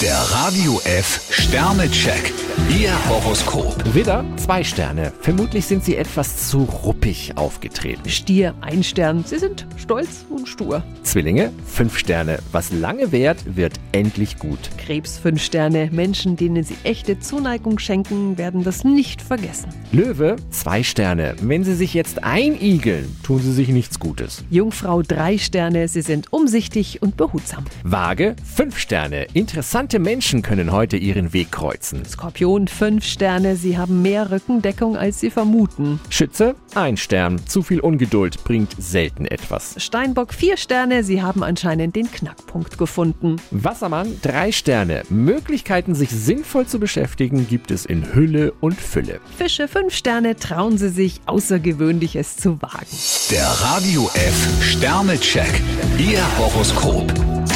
Der Radio F Sternecheck. Ihr Horoskop. Widder, zwei Sterne. Vermutlich sind Sie etwas zu ruppig aufgetreten. Stier, ein Stern. Sie sind stolz und stur. Zwillinge, fünf Sterne. Was lange währt, wird endlich gut. Krebs, fünf Sterne. Menschen, denen Sie echte Zuneigung schenken, werden das nicht vergessen. Löwe, zwei Sterne. Wenn Sie sich jetzt einigeln, tun Sie sich nichts Gutes. Jungfrau, drei Sterne. Sie sind umsichtig und behutsam. Waage, fünf Sterne. Interessante Menschen können heute Ihren Weg kreuzen. Skorpion, fünf Sterne. Sie haben mehr Rückendeckung, als Sie vermuten. Schütze, ein Stern. Zu viel Ungeduld bringt selten etwas. Steinbock, vier Sterne. Sie haben anscheinend den Knackpunkt gefunden. Wassermann, drei Sterne. Möglichkeiten, sich sinnvoll zu beschäftigen, gibt es in Hülle und Fülle. Fische, fünf Sterne. Trauen Sie sich, Außergewöhnliches zu wagen. Der Radio F Sternecheck. Ihr Horoskop.